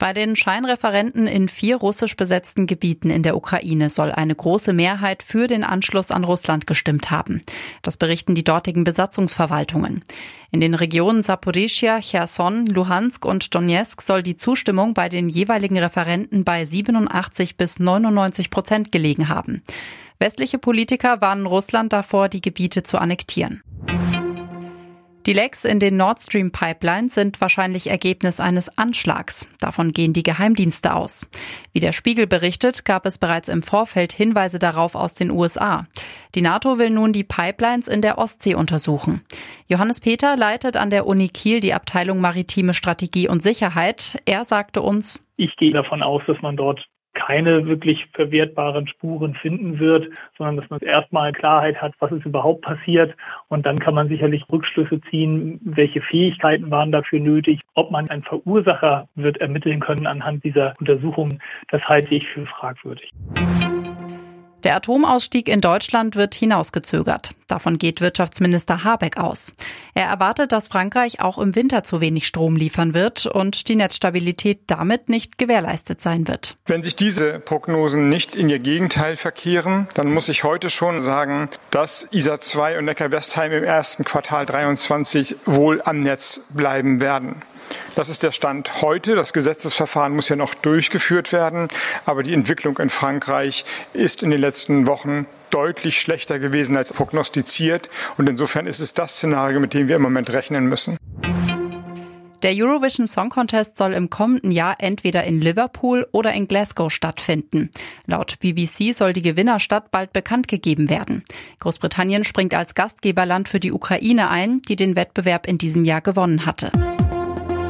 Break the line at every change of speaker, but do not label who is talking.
Bei den Scheinreferenten in vier russisch besetzten Gebieten in der Ukraine soll eine große Mehrheit für den Anschluss an Russland gestimmt haben. Das berichten die dortigen Besatzungsverwaltungen. In den Regionen Saporischia, Cherson, Luhansk und Donetsk soll die Zustimmung bei den jeweiligen Referenten bei 87 bis 99 Prozent gelegen haben. Westliche Politiker warnen Russland davor, die Gebiete zu annektieren. Die Lecks in den Nord Stream Pipelines sind wahrscheinlich Ergebnis eines Anschlags. Davon gehen die Geheimdienste aus. Wie der Spiegel berichtet, gab es bereits im Vorfeld Hinweise darauf aus den USA. Die NATO will nun die Pipelines in der Ostsee untersuchen. Johannes Peter leitet an der Uni Kiel die Abteilung Maritime Strategie und Sicherheit. Er sagte uns,
ich gehe davon aus, dass man dort keine wirklich verwertbaren Spuren finden wird, sondern dass man erstmal Klarheit hat, was ist überhaupt passiert. Und dann kann man sicherlich Rückschlüsse ziehen, welche Fähigkeiten waren dafür nötig, ob man einen Verursacher wird ermitteln können anhand dieser Untersuchungen. Das halte ich für fragwürdig.
Der Atomausstieg in Deutschland wird hinausgezögert. Davon geht Wirtschaftsminister Habeck aus. Er erwartet, dass Frankreich auch im Winter zu wenig Strom liefern wird und die Netzstabilität damit nicht gewährleistet sein wird.
Wenn sich diese Prognosen nicht in ihr Gegenteil verkehren, dann muss ich heute schon sagen, dass ISA 2 und Neckar-Westheim im ersten Quartal 23 wohl am Netz bleiben werden. Das ist der Stand heute. Das Gesetzesverfahren muss ja noch durchgeführt werden. Aber die Entwicklung in Frankreich ist in den letzten Wochen deutlich schlechter gewesen als prognostiziert. Und insofern ist es das Szenario, mit dem wir im Moment rechnen müssen.
Der Eurovision Song Contest soll im kommenden Jahr entweder in Liverpool oder in Glasgow stattfinden. Laut BBC soll die Gewinnerstadt bald bekannt gegeben werden. Großbritannien springt als Gastgeberland für die Ukraine ein, die den Wettbewerb in diesem Jahr gewonnen hatte.